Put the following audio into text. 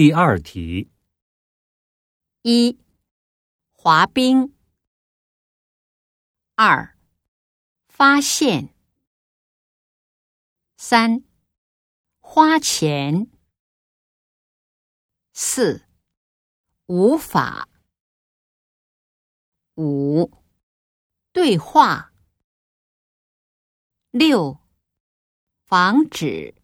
第二题。一滑冰。二发现。三花钱。四无法。五对话。六防止。